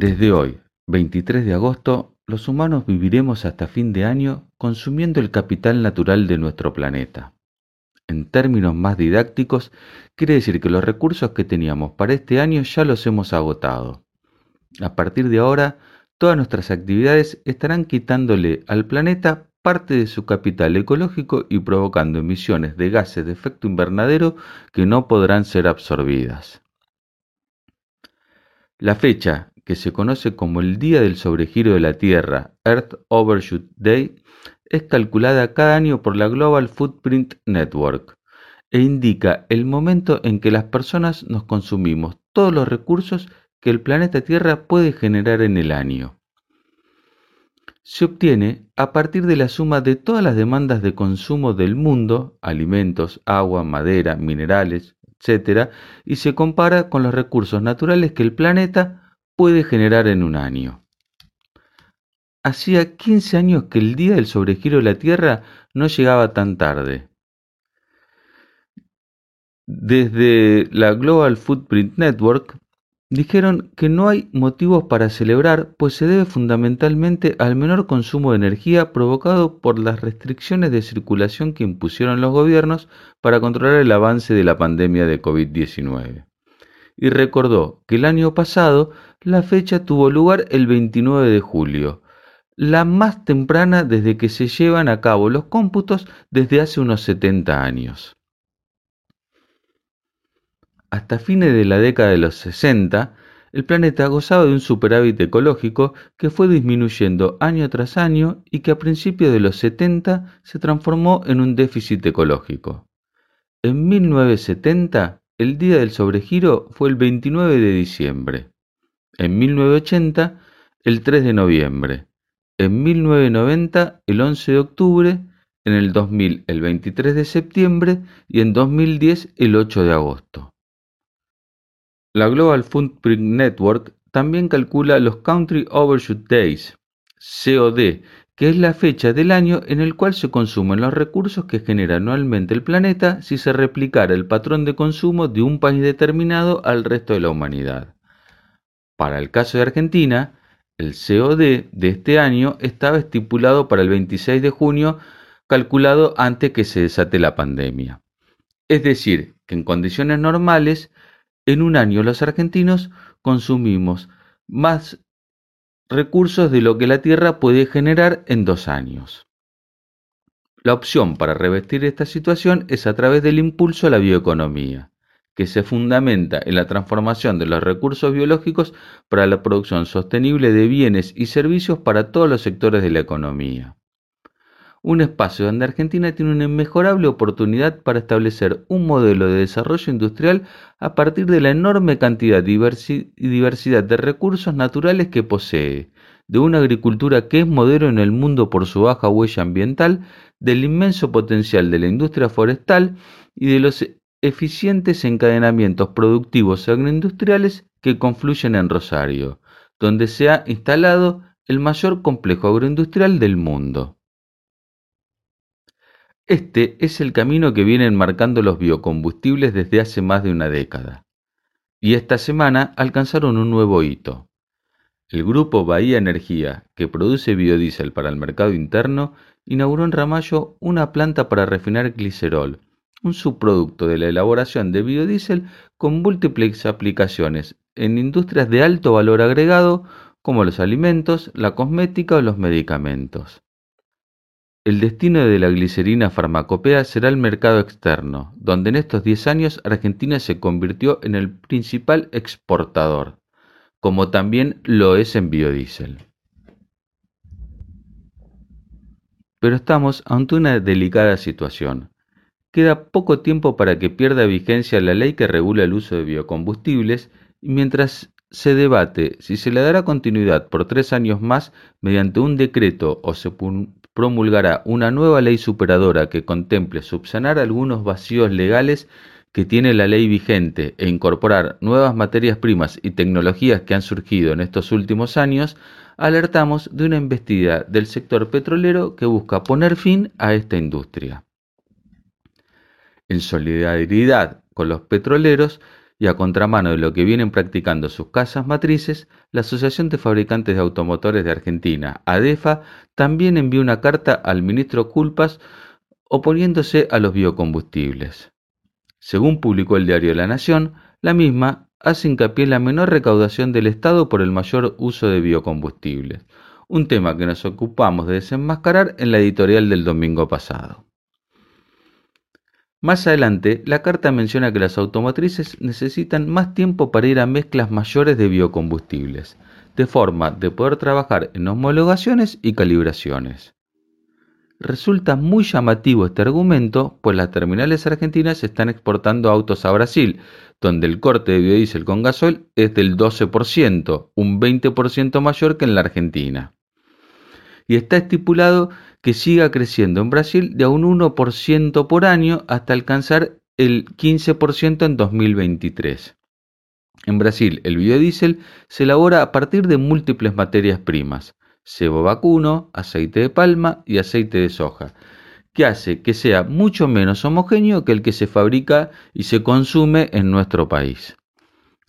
Desde hoy, 23 de agosto, los humanos viviremos hasta fin de año consumiendo el capital natural de nuestro planeta. En términos más didácticos, quiere decir que los recursos que teníamos para este año ya los hemos agotado. A partir de ahora, todas nuestras actividades estarán quitándole al planeta parte de su capital ecológico y provocando emisiones de gases de efecto invernadero que no podrán ser absorbidas. La fecha, que se conoce como el Día del Sobregiro de la Tierra, Earth Overshoot Day, es calculada cada año por la Global Footprint Network e indica el momento en que las personas nos consumimos todos los recursos que el planeta Tierra puede generar en el año se obtiene a partir de la suma de todas las demandas de consumo del mundo, alimentos, agua, madera, minerales, etc., y se compara con los recursos naturales que el planeta puede generar en un año. Hacía 15 años que el día del sobregiro de la Tierra no llegaba tan tarde. Desde la Global Footprint Network Dijeron que no hay motivos para celebrar, pues se debe fundamentalmente al menor consumo de energía provocado por las restricciones de circulación que impusieron los gobiernos para controlar el avance de la pandemia de COVID-19. Y recordó que el año pasado la fecha tuvo lugar el 29 de julio, la más temprana desde que se llevan a cabo los cómputos desde hace unos 70 años hasta fines de la década de los 60, el planeta gozaba de un superávit ecológico que fue disminuyendo año tras año y que a principios de los 70 se transformó en un déficit ecológico. En 1970, el día del sobregiro fue el 29 de diciembre. En 1980, el 3 de noviembre. En 1990, el 11 de octubre. En el 2000, el 23 de septiembre. Y en 2010, el 8 de agosto. La Global Footprint Network también calcula los Country Overshoot Days, COD, que es la fecha del año en el cual se consumen los recursos que genera anualmente el planeta si se replicara el patrón de consumo de un país determinado al resto de la humanidad. Para el caso de Argentina, el COD de este año estaba estipulado para el 26 de junio, calculado antes que se desate la pandemia. Es decir, que en condiciones normales en un año los argentinos consumimos más recursos de lo que la Tierra puede generar en dos años. La opción para revestir esta situación es a través del impulso a la bioeconomía, que se fundamenta en la transformación de los recursos biológicos para la producción sostenible de bienes y servicios para todos los sectores de la economía. Un espacio donde Argentina tiene una inmejorable oportunidad para establecer un modelo de desarrollo industrial a partir de la enorme cantidad y diversidad de recursos naturales que posee, de una agricultura que es modelo en el mundo por su baja huella ambiental, del inmenso potencial de la industria forestal y de los eficientes encadenamientos productivos agroindustriales que confluyen en Rosario, donde se ha instalado el mayor complejo agroindustrial del mundo. Este es el camino que vienen marcando los biocombustibles desde hace más de una década. Y esta semana alcanzaron un nuevo hito. El grupo Bahía Energía, que produce biodiesel para el mercado interno, inauguró en Ramallo una planta para refinar glicerol, un subproducto de la elaboración de biodiesel con múltiples aplicaciones en industrias de alto valor agregado como los alimentos, la cosmética o los medicamentos. El destino de la glicerina farmacopea será el mercado externo, donde en estos 10 años Argentina se convirtió en el principal exportador, como también lo es en biodiesel. Pero estamos ante una delicada situación. Queda poco tiempo para que pierda vigencia la ley que regula el uso de biocombustibles y mientras se debate si se le dará continuidad por tres años más mediante un decreto o se promulgará una nueva ley superadora que contemple subsanar algunos vacíos legales que tiene la ley vigente e incorporar nuevas materias primas y tecnologías que han surgido en estos últimos años, alertamos de una embestida del sector petrolero que busca poner fin a esta industria. En solidaridad con los petroleros y a contramano de lo que vienen practicando sus casas matrices, la Asociación de Fabricantes de Automotores de Argentina, ADEFA, también envió una carta al ministro Culpas oponiéndose a los biocombustibles. Según publicó el diario La Nación, la misma hace hincapié en la menor recaudación del Estado por el mayor uso de biocombustibles, un tema que nos ocupamos de desenmascarar en la editorial del domingo pasado. Más adelante, la carta menciona que las automotrices necesitan más tiempo para ir a mezclas mayores de biocombustibles, de forma de poder trabajar en homologaciones y calibraciones. Resulta muy llamativo este argumento, pues las terminales argentinas están exportando autos a Brasil, donde el corte de biodiesel con gasoil es del 12%, un 20% mayor que en la Argentina. Y está estipulado que siga creciendo en Brasil de a un 1% por año hasta alcanzar el 15% en 2023. En Brasil, el biodiesel se elabora a partir de múltiples materias primas, cebo vacuno, aceite de palma y aceite de soja, que hace que sea mucho menos homogéneo que el que se fabrica y se consume en nuestro país.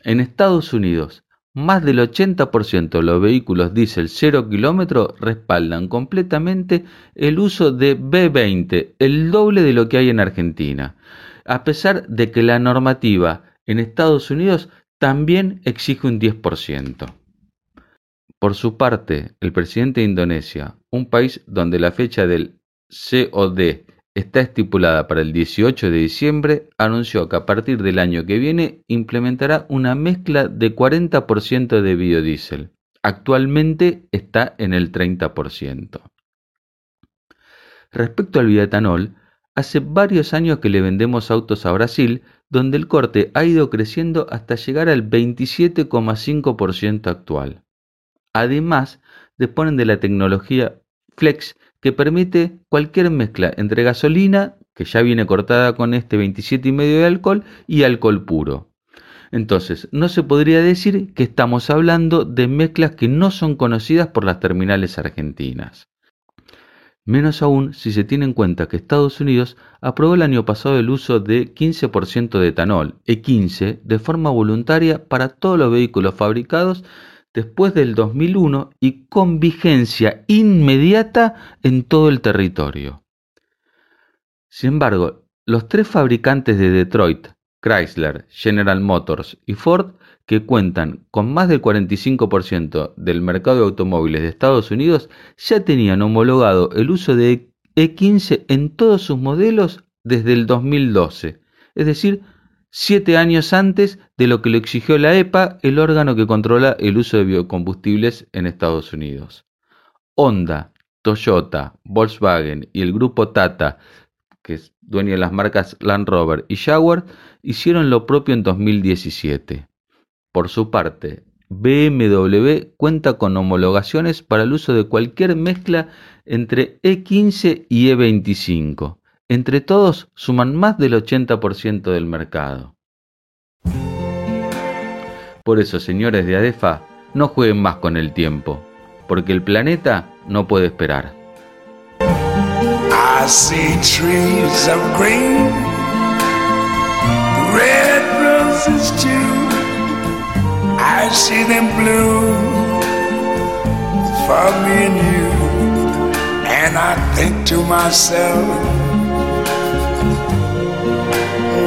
En Estados Unidos, más del 80% de los vehículos diésel 0 kilómetro respaldan completamente el uso de B20, el doble de lo que hay en Argentina, a pesar de que la normativa en Estados Unidos también exige un 10%. Por su parte, el presidente de Indonesia, un país donde la fecha del COD está estipulada para el 18 de diciembre, anunció que a partir del año que viene implementará una mezcla de 40% de biodiesel. Actualmente está en el 30%. Respecto al bioetanol, hace varios años que le vendemos autos a Brasil, donde el corte ha ido creciendo hasta llegar al 27,5% actual. Además, disponen de la tecnología Flex que permite cualquier mezcla entre gasolina, que ya viene cortada con este 27,5 de alcohol, y alcohol puro. Entonces, no se podría decir que estamos hablando de mezclas que no son conocidas por las terminales argentinas. Menos aún si se tiene en cuenta que Estados Unidos aprobó el año pasado el uso de 15% de etanol, E15, de forma voluntaria para todos los vehículos fabricados después del 2001 y con vigencia inmediata en todo el territorio. Sin embargo, los tres fabricantes de Detroit, Chrysler, General Motors y Ford, que cuentan con más del 45% del mercado de automóviles de Estados Unidos, ya tenían homologado el uso de E15 en todos sus modelos desde el 2012, es decir, siete años antes de lo que le exigió la EPA, el órgano que controla el uso de biocombustibles en Estados Unidos. Honda, Toyota, Volkswagen y el grupo Tata, que es dueño de las marcas Land Rover y Jaguar, hicieron lo propio en 2017. Por su parte, BMW cuenta con homologaciones para el uso de cualquier mezcla entre E15 y E25. Entre todos suman más del 80% del mercado. Por eso, señores de ADEFA, no jueguen más con el tiempo, porque el planeta no puede esperar. I see trees of green, red roses too. I see them blue for me and you. And I think to myself,